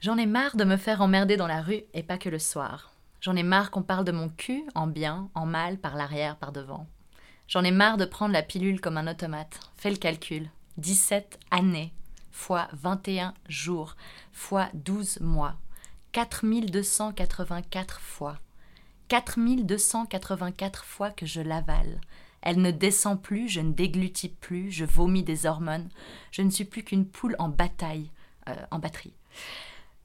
J'en ai marre de me faire emmerder dans la rue et pas que le soir. J'en ai marre qu'on parle de mon cul en bien, en mal, par l'arrière, par devant. J'en ai marre de prendre la pilule comme un automate. Fais le calcul. 17 années fois 21 jours fois 12 mois. 4284 fois. 4284 fois que je l'avale. Elle ne descend plus, je ne déglutis plus, je vomis des hormones. Je ne suis plus qu'une poule en bataille, euh, en batterie.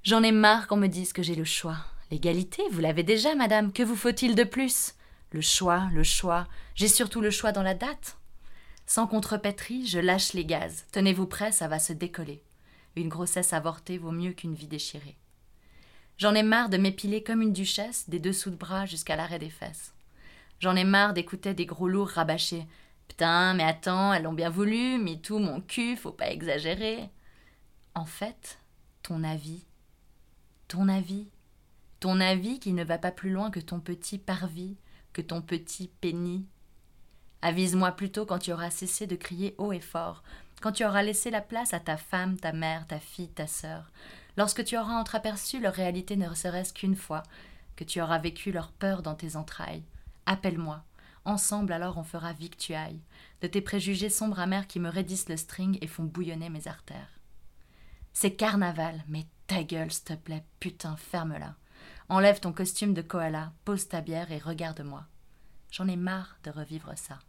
J'en ai marre qu'on me dise que j'ai le choix. L'égalité, vous l'avez déjà, madame. Que vous faut-il de plus? Le choix, le choix. J'ai surtout le choix dans la date. Sans contrepèterie, je lâche les gaz. Tenez-vous prêt, ça va se décoller. Une grossesse avortée vaut mieux qu'une vie déchirée. J'en ai marre de m'épiler comme une duchesse, des dessous de bras jusqu'à l'arrêt des fesses. J'en ai marre d'écouter des gros lourds rabâchés. Putain, mais attends, elles l'ont bien voulu, mis tout mon cul, faut pas exagérer. En fait, ton avis, ton avis, ton avis qui ne va pas plus loin que ton petit parvis, que ton petit pénis. Avise-moi plutôt quand tu auras cessé de crier haut et fort, quand tu auras laissé la place à ta femme, ta mère, ta fille, ta sœur, lorsque tu auras entreaperçu leur réalité ne serait-ce qu'une fois, que tu auras vécu leur peur dans tes entrailles. Appelle-moi. Ensemble alors on fera victuaille, de tes préjugés sombres amers qui me raidissent le string et font bouillonner mes artères. C'est carnaval, mais ta gueule, s'il te plaît, putain, ferme-la. Enlève ton costume de koala, pose ta bière et regarde-moi. J'en ai marre de revivre ça.